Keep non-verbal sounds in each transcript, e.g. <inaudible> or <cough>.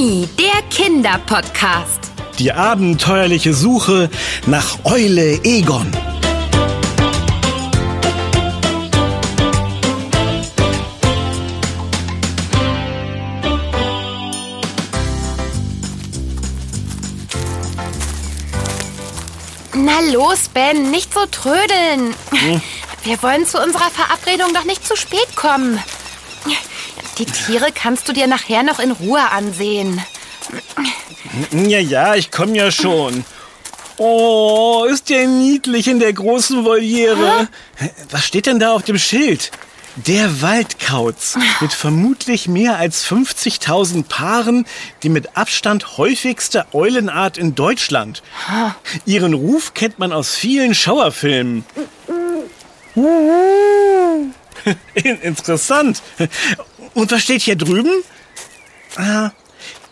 Mimi, der Kinderpodcast. Die abenteuerliche Suche nach Eule Egon. Na los, Ben, nicht so trödeln. Wir wollen zu unserer Verabredung doch nicht zu spät kommen. Die Tiere kannst du dir nachher noch in Ruhe ansehen. Ja, ja, ich komme ja schon. Oh, ist der niedlich in der großen Voliere. Was steht denn da auf dem Schild? Der Waldkauz mit vermutlich mehr als 50.000 Paaren, die mit Abstand häufigste Eulenart in Deutschland. Ihren Ruf kennt man aus vielen Schauerfilmen. <laughs> Interessant. Und was steht hier drüben? Ah,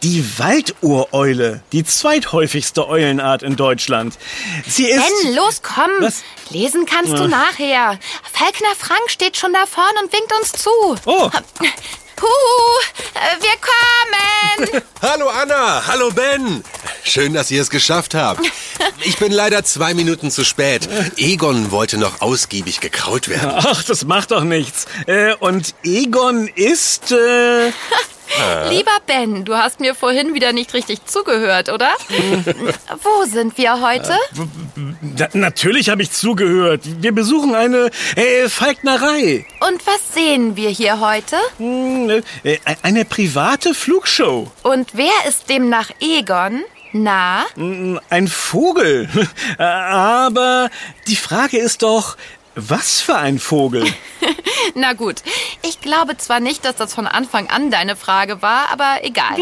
die Waldureule, die zweithäufigste Eulenart in Deutschland. Sie ist. Ben, los, komm. Was? Lesen kannst du Ja. nachher. Falkner Frank steht schon da vorne und winkt uns zu. Oh, <laughs> Huhu, äh, wir kommen. <laughs> Hallo Anna, hallo Ben. Schön, dass ihr es geschafft habt. Ich bin leider zwei Minuten zu spät. Egon wollte noch ausgiebig gekraut werden. ach, das macht doch nichts. Äh, und Egon ist. Äh, <laughs> Lieber Ben, du hast mir vorhin wieder nicht richtig zugehört, oder? <laughs> Wo sind wir heute? Da, natürlich habe ich zugehört. Wir besuchen eine äh, Falknerei. Und was sehen wir hier heute? Hm, äh, eine private Flugshow. Und wer ist demnach Egon? Na? Hm, Ein Vogel. Äh, <laughs> Aber die Frage ist doch, was für ein Vogel? <laughs> Na gut. Ich glaube zwar nicht, dass das von Anfang an deine Frage war, aber egal.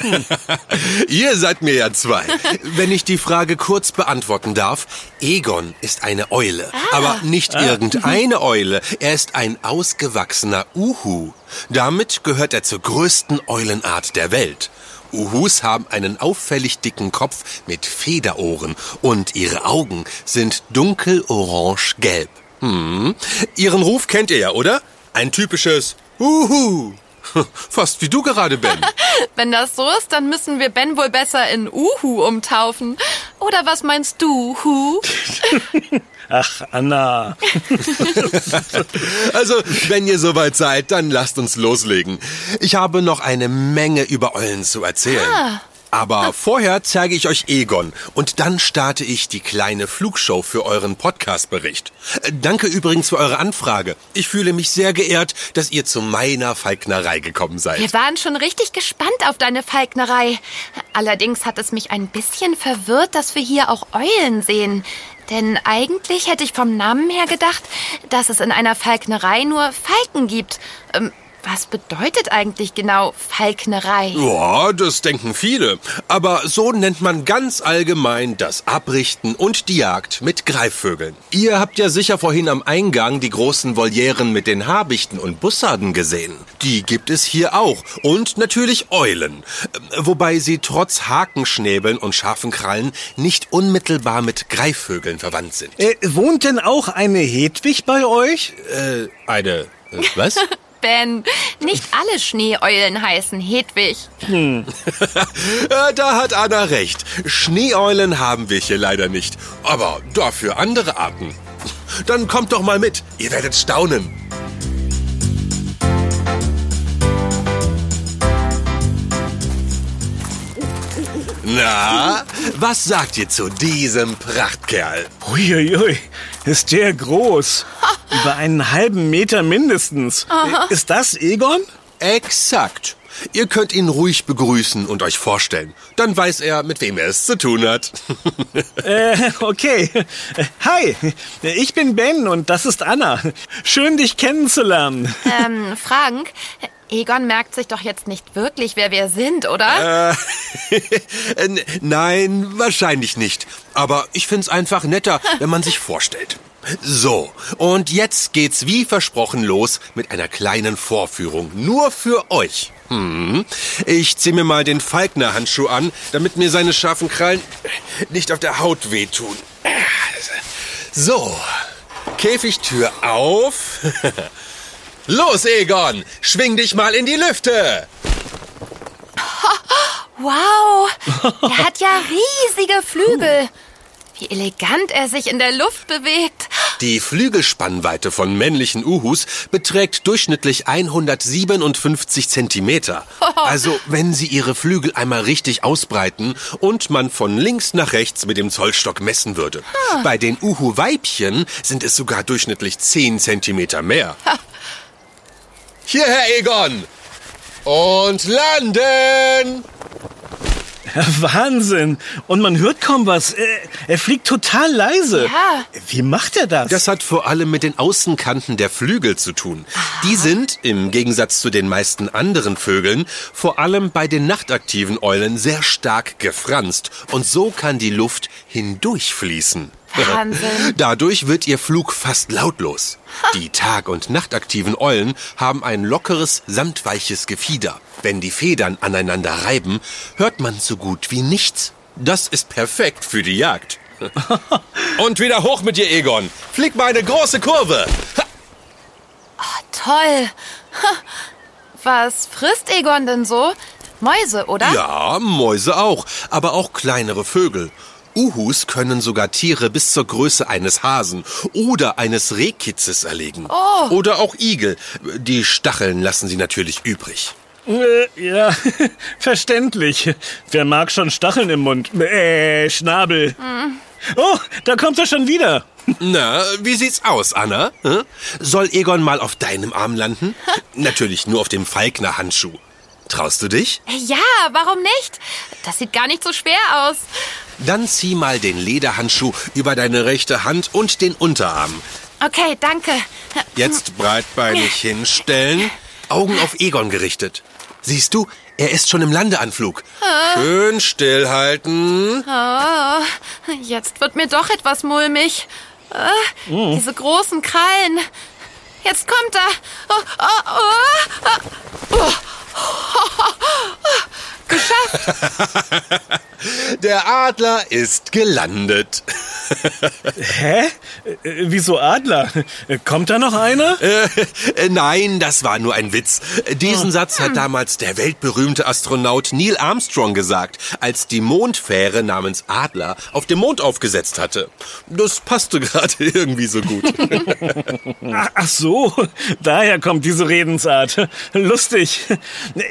<laughs> Ihr seid mir ja zwei. Wenn ich die Frage kurz beantworten darf, Egon ist eine Eule. Aber nicht irgendeine <laughs> Eule. Er ist ein ausgewachsener Uhu. Damit gehört er zur größten Eulenart der Welt. Uhus haben einen auffällig dicken Kopf mit Federohren und ihre Augen sind dunkel orange-gelb. Hm. Ihren Ruf kennt ihr ja, oder? Ein typisches Uhu. <laughs> Fast wie du gerade, Ben. <laughs> Wenn das so ist, dann müssen wir Ben wohl besser in Uhu umtaufen. Oder was meinst du, Hu? <laughs> Ach, Anna. Also, wenn ihr soweit seid, dann lasst uns loslegen. Ich habe noch eine Menge über Eulen zu erzählen. Aber vorher zeige ich euch Egon und dann starte ich die kleine Flugshow für euren Podcastbericht. Äh, Danke übrigens für eure Anfrage. Ich fühle mich sehr geehrt, dass ihr zu meiner Falknerei gekommen seid. Wir waren schon richtig gespannt auf deine Falknerei. Allerdings hat es mich ein bisschen verwirrt, dass wir hier auch Eulen sehen. Denn eigentlich hätte ich vom Namen her gedacht, dass es in einer Falknerei nur Falken gibt. Ähm, was bedeutet eigentlich genau Falknerei? Ja, das denken viele. Aber so nennt man ganz allgemein das Abrichten und die Jagd mit Greifvögeln. Ihr habt ja sicher vorhin am Eingang die großen Volieren mit den Habichten und Bussarden gesehen. Die gibt es hier auch. Und natürlich Eulen. Äh, Wobei sie trotz Hakenschnäbeln und scharfen Krallen nicht unmittelbar mit Greifvögeln verwandt sind. Äh, wohnt denn auch eine Hedwig bei euch? Äh, eine... äh, Was? <laughs> Ben, nicht alle Schneeeulen heißen Hedwig. <laughs> Äh, da hat Anna recht. Schneeeulen haben wir hier leider nicht. Aber dafür andere Arten. Dann kommt doch mal mit. Ihr werdet staunen. Na, was sagt ihr zu diesem Prachtkerl? Uiuiui, ist der groß. Über einen halben Meter mindestens. Äh, Ist das Egon? Exakt. Ihr könnt ihn ruhig begrüßen und euch vorstellen. Dann weiß er, mit wem er es zu tun hat. <laughs> <laughs> Äh, okay. Hi, ich bin Ben und das ist Anna. Schön, dich kennenzulernen. Ähm, Frank, Egon merkt sich doch jetzt nicht wirklich, wer wir sind, oder? Äh, <laughs> Nein, wahrscheinlich nicht. Aber ich find's einfach netter, wenn man sich vorstellt. So, und jetzt geht's wie versprochen los mit einer kleinen Vorführung. Nur für euch. Hm. Ich zieh mir mal den Falkner-Handschuh an, damit mir seine scharfen Krallen nicht auf der Haut wehtun. So, Käfigtür auf. <laughs> Los, Egon, schwing dich mal in die Lüfte. <laughs> Wow, er hat ja riesige Flügel. Wie elegant er sich in der Luft bewegt. Die Flügelspannweite von männlichen Uhus beträgt durchschnittlich 157 Zentimeter. <laughs> Also, wenn sie ihre Flügel einmal richtig ausbreiten und man von links nach rechts mit dem Zollstock messen würde. Bei den Uhu-Weibchen sind es sogar durchschnittlich 10 Zentimeter mehr. Hier, Herr Egon! Und landen! Wahnsinn. Und man hört kaum was. Er, er fliegt total leise. Ja. Wie macht er das? Das hat vor allem mit den Außenkanten der Flügel zu tun. Die sind, im Gegensatz zu den meisten anderen Vögeln, vor allem bei den nachtaktiven Eulen sehr stark gefranst. Und so kann die Luft hindurchfließen. Wahnsinn. Dadurch wird ihr Flug fast lautlos. Die tag- und nachtaktiven Eulen haben ein lockeres, samtweiches Gefieder. Wenn die Federn aneinander reiben, hört man so gut wie nichts. Das ist perfekt für die Jagd. <laughs> Und wieder hoch mit dir, Egon. Flieg mal eine große Kurve. Ha, Toll. Was frisst Egon denn so? Mäuse, oder? Ja, Mäuse auch, aber auch kleinere Vögel. Uhus können sogar Tiere bis zur Größe eines Hasen oder eines Rehkitzes erlegen. Oh. Oder auch Igel. Die Stacheln lassen sie natürlich übrig. Äh, ja, <laughs> verständlich. Wer mag schon Stacheln im Mund? Äh, Schnabel. Oh, da kommt er schon wieder. Na, wie sieht's aus, Anna? Hm? Soll Egon mal auf deinem Arm landen? <laughs> Natürlich nur auf dem Falkner-Handschuh. Traust du dich? Ja, warum nicht? Das sieht gar nicht so schwer aus. Dann zieh mal den Lederhandschuh über deine rechte Hand und den Unterarm. Okay, danke. Jetzt breitbeinig hinstellen, Augen auf Egon gerichtet. Siehst du, er ist schon im Landeanflug. Schön stillhalten. Oh, jetzt wird mir doch etwas mulmig. Äh, Diese großen Krallen. Jetzt kommt er. Oh, oh, oh. <laughs> Geschafft. <laughs> Der Adler ist gelandet. <laughs> Hä? Äh, wieso Adler? Äh, Kommt da noch einer? Äh, nein, das war nur ein Witz. Diesen Satz hat damals der weltberühmte Astronaut Neil Armstrong gesagt, als die Mondfähre namens Adler auf dem Mond aufgesetzt hatte. Das passte <laughs> gerade irgendwie so gut. Ach, ach so, daher kommt diese Redensart. Lustig.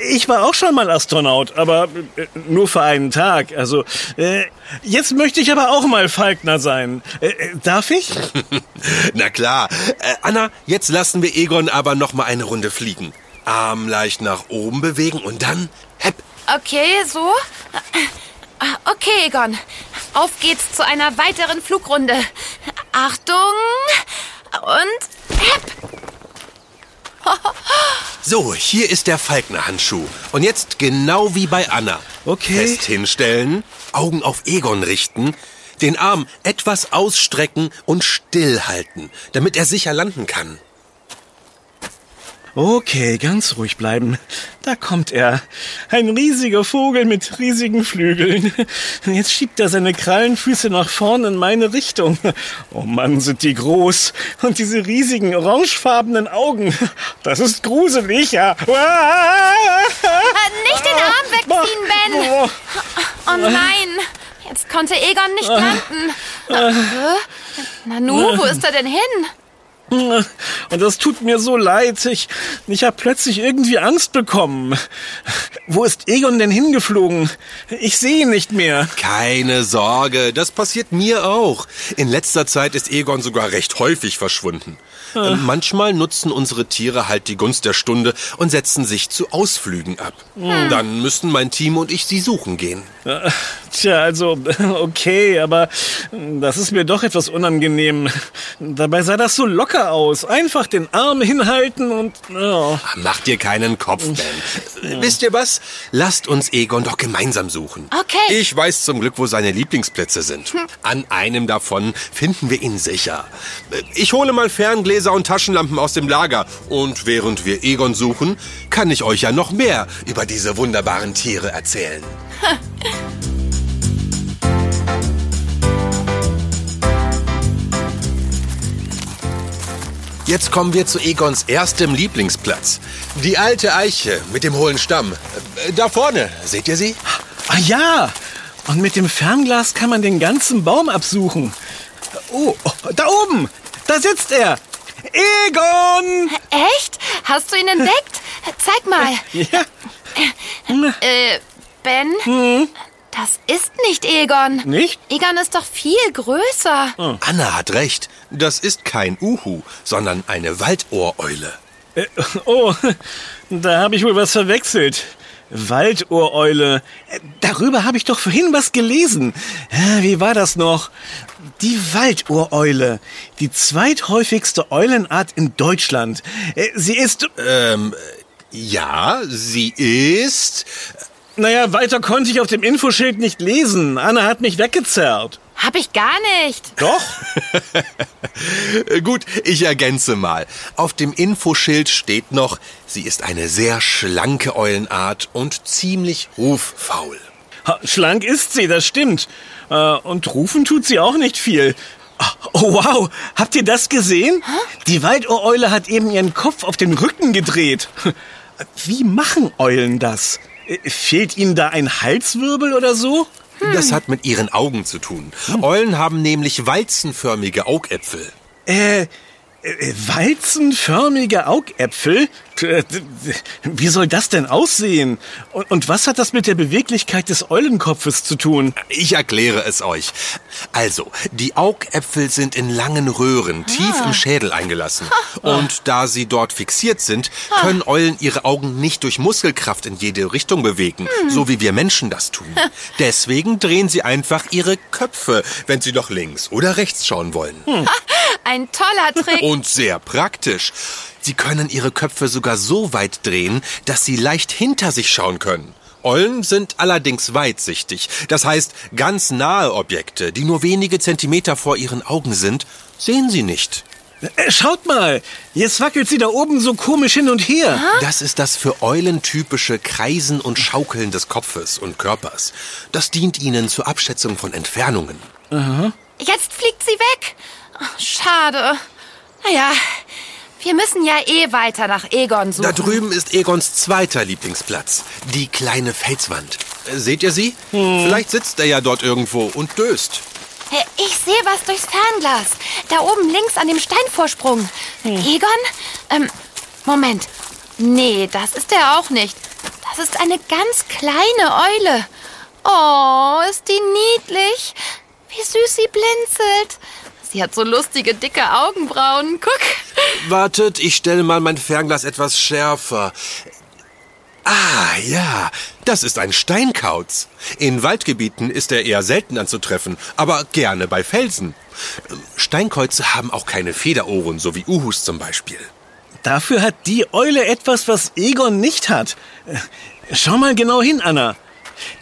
Ich war auch schon mal Astronaut, aber äh, nur für einen Tag. Also, äh, jetzt möchte ich aber auch mal Falkner sein. Äh, äh, darf ich? <laughs> Na klar. Äh, Anna, jetzt lassen wir Egon aber noch mal eine Runde fliegen. Arm leicht nach oben bewegen und dann hepp. Okay, so. Ah, Okay, Egon. Auf geht's zu einer weiteren Flugrunde. Achtung. Und hepp. So, hier ist der Falkner-Handschuh. Und jetzt genau wie bei Anna. Okay. Fest hinstellen, Augen auf Egon richten, den Arm etwas ausstrecken und stillhalten, damit er sicher landen kann. Okay, ganz ruhig bleiben. Da kommt er. Ein riesiger Vogel mit riesigen Flügeln. Jetzt schiebt er seine Krallenfüße nach vorn in meine Richtung. Oh Mann, sind die groß. Und diese riesigen orangefarbenen Augen. Das ist gruselig, ja. Ah, Nicht den Arm wegziehen, Ben. Oh. Oh nein. Jetzt konnte Egon nicht landen. Äh, Nanu, wo ist er denn hin? <laughs> Und das tut mir so leid. Ich, ich habe plötzlich irgendwie Angst bekommen. Wo ist Egon denn hingeflogen? Ich sehe ihn nicht mehr. Keine Sorge, das passiert mir auch. In letzter Zeit ist Egon sogar recht häufig verschwunden. Und Manchmal nutzen unsere Tiere halt die Gunst der Stunde und setzen sich zu Ausflügen ab. Dann müssen mein Team und ich sie suchen gehen. Tja, also, <laughs> okay, aber das ist mir doch etwas unangenehm. Dabei sah das so locker aus. Einfach den Arm hinhalten und... Oh. Mach dir keinen Kopf, Ben. Wisst ihr was? Lasst uns Egon doch gemeinsam suchen. Okay. Ich weiß zum Glück, wo seine Lieblingsplätze sind. An einem davon finden wir ihn sicher. Ich hole mal Ferngläser und Taschenlampen aus dem Lager. Und während wir Egon suchen, kann ich euch ja noch mehr über diese wunderbaren Tiere erzählen. <laughs> Jetzt kommen wir zu Egons erstem Lieblingsplatz. Die alte Eiche mit dem hohlen Stamm. Äh, Da vorne, seht ihr sie? Ah ja, und mit dem Fernglas kann man den ganzen Baum absuchen. Oh, da oben, da sitzt er. Egon! Echt? Hast du ihn entdeckt? Zeig mal. Ja. Äh, Ben? Hm? Das ist nicht Egon. Nicht? Egon ist doch viel größer. Anna hat recht. Das ist kein Uhu, sondern eine Waldohreule. Äh, oh, da habe ich wohl was verwechselt. Waldohreule. Äh, Darüber habe ich doch vorhin was gelesen. Wie war das noch? Die Waldohreule. Die zweithäufigste Eulenart in Deutschland. Äh, Sie ist... Ähm, ja, sie ist. Naja, weiter konnte ich auf dem Infoschild nicht lesen. Anna hat mich weggezerrt. Hab ich gar nicht. Doch? <laughs> Gut, ich ergänze mal. Auf dem Infoschild steht noch, sie ist eine sehr schlanke Eulenart und ziemlich ruffaul. Ha, Schlank ist sie, das stimmt. Äh, Und rufen tut sie auch nicht viel. Ah, Oh wow, habt ihr das gesehen? Die Waldohreule hat eben ihren Kopf auf den Rücken gedreht. Wie machen Eulen das? Äh, Fehlt ihnen da ein Halswirbel oder so? Das hat mit ihren Augen zu tun. Eulen haben nämlich walzenförmige Augäpfel. Äh, äh, walzenförmige Augäpfel? Äh, Wie soll das denn aussehen? Und, was hat das mit der Beweglichkeit des Eulenkopfes zu tun? Ich erkläre es euch. Also, die Augäpfel sind in langen Röhren tief im Schädel eingelassen. Und da sie dort fixiert sind, können Eulen ihre Augen nicht durch Muskelkraft in jede Richtung bewegen, so wie wir Menschen das tun. Deswegen drehen sie einfach ihre Köpfe, wenn sie doch links oder rechts schauen wollen. Ein toller Trick. Und sehr praktisch. Sie können ihre Köpfe sogar so weit drehen, dass sie leicht hinter sich schauen können. Eulen sind allerdings weitsichtig. Das heißt, ganz nahe Objekte, die nur wenige Zentimeter vor ihren Augen sind, sehen sie nicht. Äh, Schaut mal, jetzt wackelt sie da oben so komisch hin und her. Das ist das für Eulen typische Kreisen und Schaukeln des Kopfes und Körpers. Das dient ihnen zur Abschätzung von Entfernungen. Jetzt fliegt sie weg. Schade. Naja, wir müssen ja eh weiter nach Egon suchen. Da drüben ist Egons zweiter Lieblingsplatz, die kleine Felswand. Seht ihr sie? Vielleicht sitzt er ja dort irgendwo und döst. Ich sehe was durchs Fernglas. Da oben links an dem Steinvorsprung. Egon? Ähm, Moment. Nee, das ist er auch nicht. Das ist eine ganz kleine Eule. Oh, ist die niedlich. Wie süß sie blinzelt. Sie hat so lustige, dicke Augenbrauen. Guck. Wartet, ich stelle mal mein Fernglas etwas schärfer. Ah, ja, das ist ein Steinkauz. In Waldgebieten ist er eher selten anzutreffen, aber gerne bei Felsen. Steinkäuze haben auch keine Federohren, so wie Uhus zum Beispiel. Dafür hat die Eule etwas, was Egon nicht hat. Schau mal genau hin, Anna.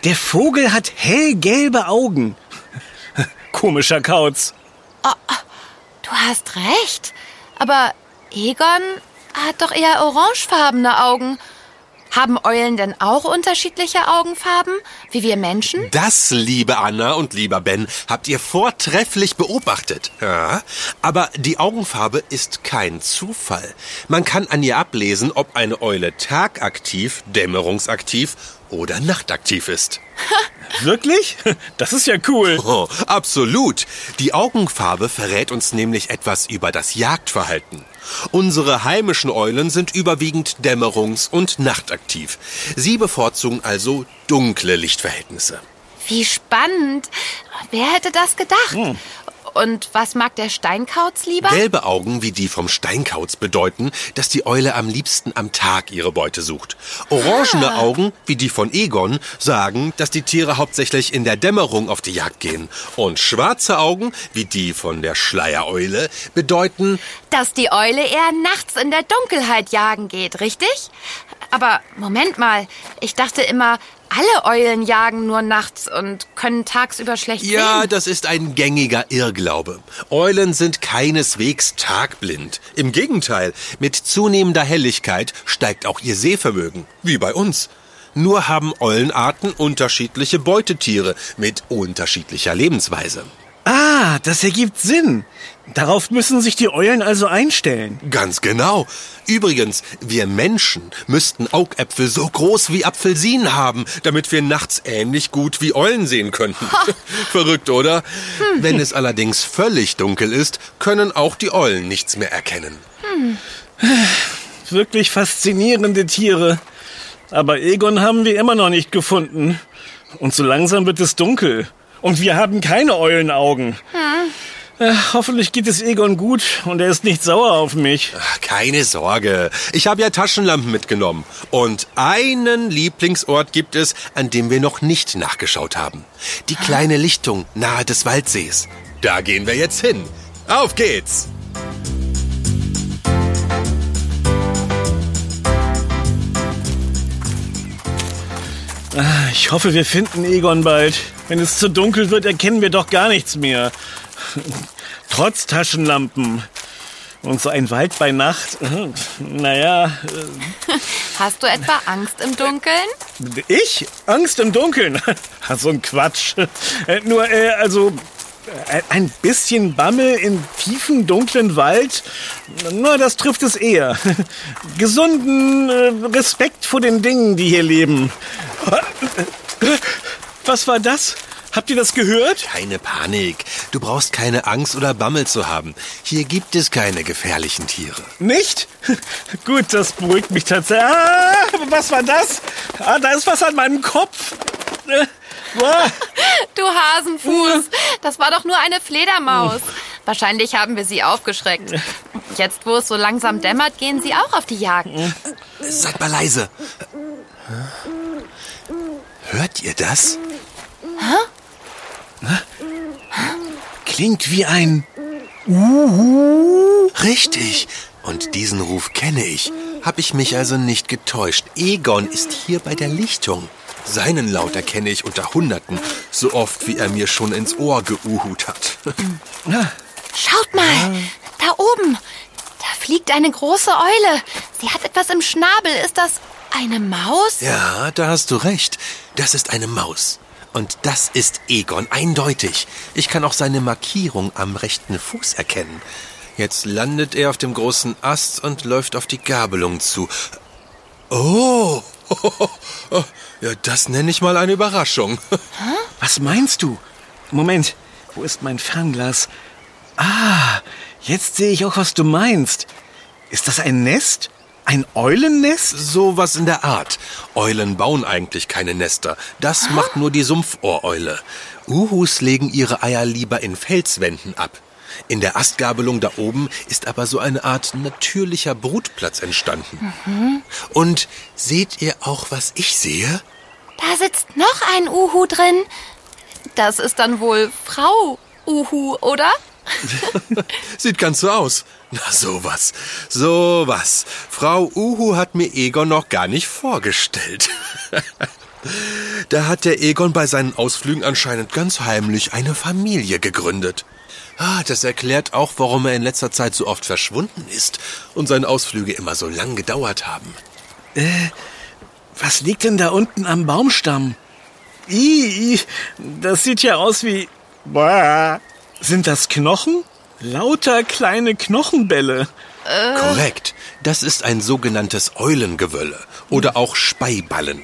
Der Vogel hat hellgelbe Augen. Komischer Kauz. Du hast recht. Aber Egon hat doch eher orangefarbene Augen. Haben Eulen denn auch unterschiedliche Augenfarben, wie wir Menschen? Das, liebe Anna und lieber Ben, habt ihr vortrefflich beobachtet. Ja, aber die Augenfarbe ist kein Zufall. Man kann an ihr ablesen, ob eine Eule tagaktiv, dämmerungsaktiv oder nachtaktiv ist. <laughs> Wirklich? <laughs> Das ist ja cool. <laughs> Oh, absolut. Die Augenfarbe verrät uns nämlich etwas über das Jagdverhalten. Unsere heimischen Eulen sind überwiegend dämmerungs- und nachtaktiv. Sie bevorzugen also dunkle Lichtverhältnisse. Wie spannend. Wer hätte das gedacht? Und was mag der Steinkauz lieber? Gelbe Augen wie die vom Steinkauz bedeuten, dass die Eule am liebsten am Tag ihre Beute sucht. Orangene Augen wie die von Egon sagen, dass die Tiere hauptsächlich in der Dämmerung auf die Jagd gehen. Und schwarze Augen wie die von der Schleiereule bedeuten, Dass die Eule eher nachts in der Dunkelheit jagen geht, richtig? Aber Moment mal, ich dachte immer, alle Eulen jagen nur nachts und können tagsüber schlecht Ja, sehen. das ist ein gängiger Irrglaube. Eulen sind keineswegs tagblind. Im Gegenteil, mit zunehmender Helligkeit steigt auch ihr Sehvermögen, wie bei uns. Nur haben Eulenarten unterschiedliche Beutetiere mit unterschiedlicher Lebensweise. Ah, das ergibt Sinn. Darauf müssen sich die Eulen also einstellen. Ganz genau. Übrigens, wir Menschen müssten Augäpfel so groß wie Apfelsinen haben, damit wir nachts ähnlich gut wie Eulen sehen könnten. <laughs> Verrückt, oder? Hm. Wenn es allerdings völlig dunkel ist, können auch die Eulen nichts mehr erkennen. Hm. Wirklich faszinierende Tiere. Aber Egon haben wir immer noch nicht gefunden. Und so langsam wird es dunkel. Und wir haben keine Eulenaugen. Hm. Äh, hoffentlich geht es Egon gut und er ist nicht sauer auf mich. keine Sorge. Ich habe ja Taschenlampen mitgenommen. Und einen Lieblingsort gibt es, an dem wir noch nicht nachgeschaut haben. Die kleine Lichtung nahe des Waldsees. Da gehen wir jetzt hin. Auf geht's! Ich hoffe, wir finden Egon bald. Wenn es zu dunkel wird, erkennen wir doch gar nichts mehr. <laughs> Trotz Taschenlampen. Und so ein Wald bei Nacht, <laughs> naja. Hast du etwa Angst im Dunkeln? Ich? Angst im Dunkeln? <laughs> so ein Quatsch. Äh, nur, äh, also, äh, ein bisschen Bammel im tiefen, dunklen Wald, nur das trifft es eher. <laughs> Gesunden Respekt vor den Dingen, die hier leben. <laughs> Was war das? Habt ihr das gehört? Keine Panik. Du brauchst keine Angst oder Bammel zu haben. Hier gibt es keine gefährlichen Tiere. Nicht? <laughs> Gut, das beruhigt mich tatsächlich. Ah, was war das? Ah, da ist was an meinem Kopf. Du Hasenfuß, das war doch nur eine Fledermaus. Wahrscheinlich haben wir sie aufgeschreckt. Jetzt, wo es so langsam dämmert, gehen sie auch auf die Jagd. Seid mal leise. Hört ihr das? Hä? Klingt wie ein Uhu. Richtig. Und diesen Ruf kenne ich. Hab ich mich also nicht getäuscht. Egon ist hier bei der Lichtung. Seinen Laut erkenne ich unter Hunderten, so oft wie er mir schon ins Ohr geuhut hat. <laughs> Schaut mal, da oben. Da fliegt eine große Eule. Sie hat etwas im Schnabel. Ist das eine Maus? Ja, da hast du recht. Das ist eine Maus. Und das ist Egon, eindeutig. Ich kann auch seine Markierung am rechten Fuß erkennen. Jetzt landet er auf dem großen Ast und läuft auf die Gabelung zu. Oh! <laughs> Ja, das nenne ich mal eine Überraschung. <laughs> Was meinst du? Moment, wo ist mein Fernglas? Ah, jetzt sehe ich auch, was du meinst. Ist das ein Nest? Ein Eulennest? Sowas in der Art. Eulen bauen eigentlich keine Nester. Das macht nur die Sumpfohreule. Uhus legen ihre Eier lieber in Felswänden ab. In der Astgabelung da oben ist aber so eine Art natürlicher Brutplatz entstanden. Mhm. Und seht ihr auch, was ich sehe? Da sitzt noch ein Uhu drin. Das ist dann wohl Frau Uhu, oder? <laughs> Sieht ganz so aus. Na sowas, sowas. Frau Uhu hat mir Egon noch gar nicht vorgestellt. <laughs> da hat der Egon bei seinen Ausflügen anscheinend ganz heimlich eine Familie gegründet. Ah, das erklärt auch, warum er in letzter Zeit so oft verschwunden ist und seine Ausflüge immer so lang gedauert haben. Äh, was liegt denn da unten am Baumstamm? Ih, das sieht ja aus wie... Bah. Sind das Knochen? Lauter kleine Knochenbälle. Äh. Korrekt. Das ist ein sogenanntes Eulengewölle oder auch Speiballen.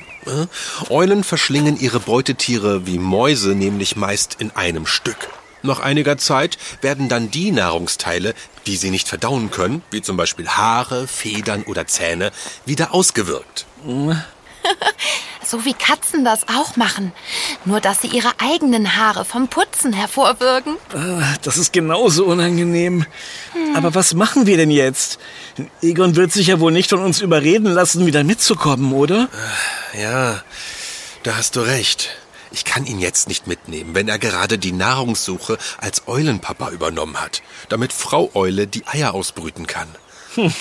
Eulen verschlingen ihre Beutetiere wie Mäuse nämlich meist in einem Stück. Nach einiger Zeit werden dann die Nahrungsteile, die sie nicht verdauen können, wie zum Beispiel Haare, Federn oder Zähne, wieder ausgewirkt. <laughs> so wie Katzen das auch machen. Nur, dass sie ihre eigenen Haare vom Putzen hervorwirken. Ah, das ist genauso unangenehm. Hm. Aber was machen wir denn jetzt? Egon wird sich ja wohl nicht von uns überreden lassen, wieder mitzukommen, oder? Ja, da hast du recht. Ich kann ihn jetzt nicht mitnehmen, wenn er gerade die Nahrungssuche als Eulenpapa übernommen hat, damit Frau Eule die Eier ausbrüten kann. Hm.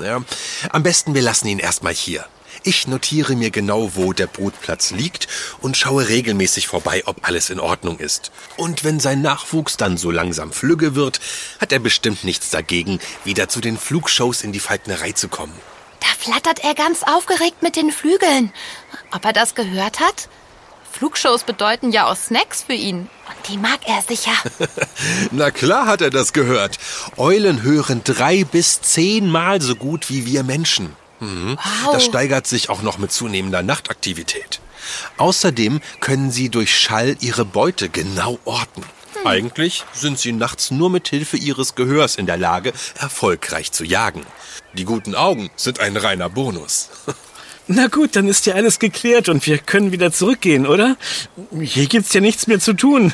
Ja, am besten wir lassen ihn erstmal hier. Ich notiere mir genau, wo der Brutplatz liegt und schaue regelmäßig vorbei, ob alles in Ordnung ist. Und wenn sein Nachwuchs dann so langsam flügge wird, hat er bestimmt nichts dagegen, wieder zu den Flugshows in die Falknerei zu kommen. Da flattert er ganz aufgeregt mit den Flügeln. Ob er das gehört hat? Flugshows bedeuten ja auch Snacks für ihn. Und die mag er sicher. <laughs> Na klar hat er das gehört. Eulen hören drei bis zehnmal so gut wie wir Menschen. Mhm. Wow. Das steigert sich auch noch mit zunehmender Nachtaktivität. Außerdem können sie durch Schall ihre Beute genau orten. Eigentlich sind sie nachts nur mit Hilfe ihres Gehörs in der Lage, erfolgreich zu jagen. Die guten Augen sind ein reiner Bonus. <laughs> Na gut, dann ist ja alles geklärt und wir können wieder zurückgehen, oder? Hier gibt's ja nichts mehr zu tun.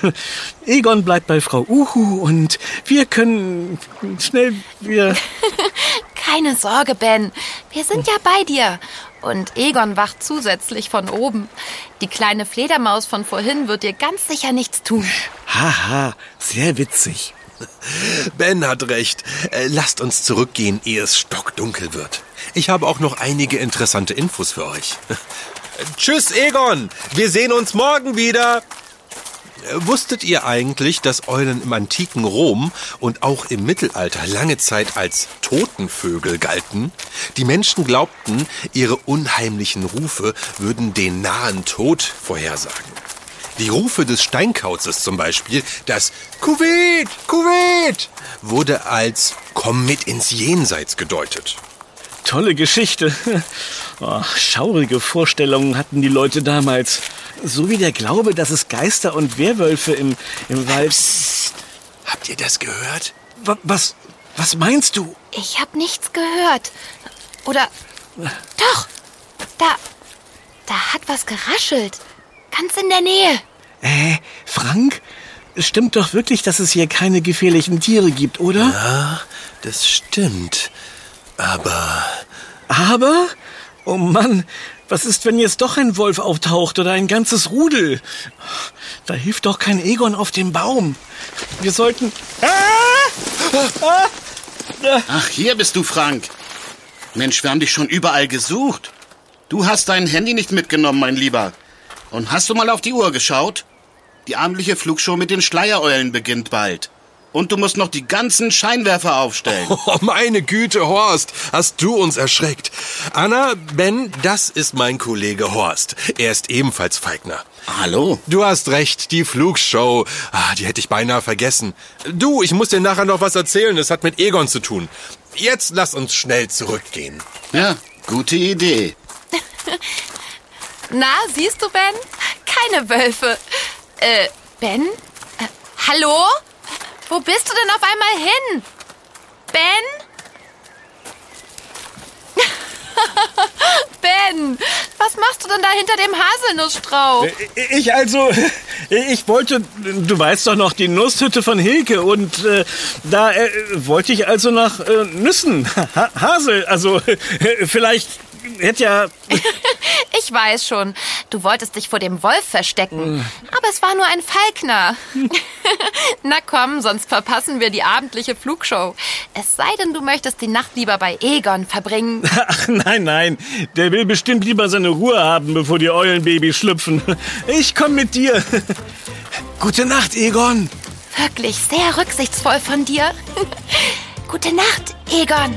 Egon bleibt bei Frau Uhu und wir können schnell wieder... <laughs> Keine Sorge, Ben. Wir sind ja bei dir. Und Egon wacht zusätzlich von oben. Die kleine Fledermaus von vorhin wird dir ganz sicher nichts tun. Haha, sehr witzig. Ben hat recht. Äh, lasst uns zurückgehen, ehe es stockdunkel wird. Ich habe auch noch einige interessante Infos für euch. <laughs> Tschüss, Egon. Wir sehen uns morgen wieder. Äh, Wusstet ihr eigentlich, dass Eulen im antiken Rom und auch im Mittelalter lange Zeit als Totenvögel galten? Die Menschen glaubten, ihre unheimlichen Rufe würden den nahen Tod vorhersagen. Die Rufe des Steinkauzes zum Beispiel, das Kuwait, Kuwait, wurde als Komm mit ins Jenseits gedeutet. Tolle Geschichte. <laughs> Oh, schaurige Vorstellungen hatten die Leute damals. So wie der Glaube, dass es Geister und Werwölfe im, im Wald... Psst. Habt ihr das gehört? Wa- Was, was meinst du? Ich habe nichts gehört. Oder. Doch! Da. Da hat was geraschelt. Ganz in der Nähe. Äh, Frank? Es stimmt doch wirklich, dass es hier keine gefährlichen Tiere gibt, oder? Ja, das stimmt. Aber Aber? Oh Mann, was ist, wenn jetzt doch ein Wolf auftaucht oder ein ganzes Rudel? Da hilft doch kein Egon auf dem Baum. Wir sollten... Ach, hier bist du, Frank. Mensch, wir haben dich schon überall gesucht. Du hast dein Handy nicht mitgenommen, mein Lieber. Und hast du mal auf die Uhr geschaut? Die abendliche Flugshow mit den Schleiereulen beginnt bald. Und du musst noch die ganzen Scheinwerfer aufstellen. <laughs> Oh, meine Güte, Horst, hast du uns erschreckt. Anna, Ben, das ist mein Kollege Horst. Er ist ebenfalls Feigner. Hallo? Du hast recht, die Flugshow. Ah, die hätte ich beinahe vergessen. Du, ich muss dir nachher noch was erzählen. Das hat mit Egon zu tun. Jetzt lass uns schnell zurückgehen. Ja, gute Idee. <laughs> Na, siehst du, Ben? Keine Wölfe. Äh, Ben? Äh, hallo? Wo bist du denn auf einmal hin? Ben? <laughs> ben, was machst du denn da hinter dem Haselnussstrauch? Ich also, <laughs> ich wollte, du weißt doch noch, die Nusshütte von Hilke und äh, da äh, wollte ich also nach äh, Nüssen, <laughs> ha Hasel, also äh, vielleicht hätte ja... Ich weiß schon, du wolltest dich vor dem Wolf verstecken. Aber es war nur ein Falkner. <laughs> Na komm, sonst verpassen wir die abendliche Flugshow. Es sei denn, du möchtest die Nacht lieber bei Egon verbringen. <laughs> Ach nein, nein, der will bestimmt lieber seine Ruhe haben, bevor die Eulenbabys schlüpfen. Ich komm mit dir. <laughs> Gute Nacht, Egon. Wirklich sehr rücksichtsvoll von dir. Gute Nacht, Egon.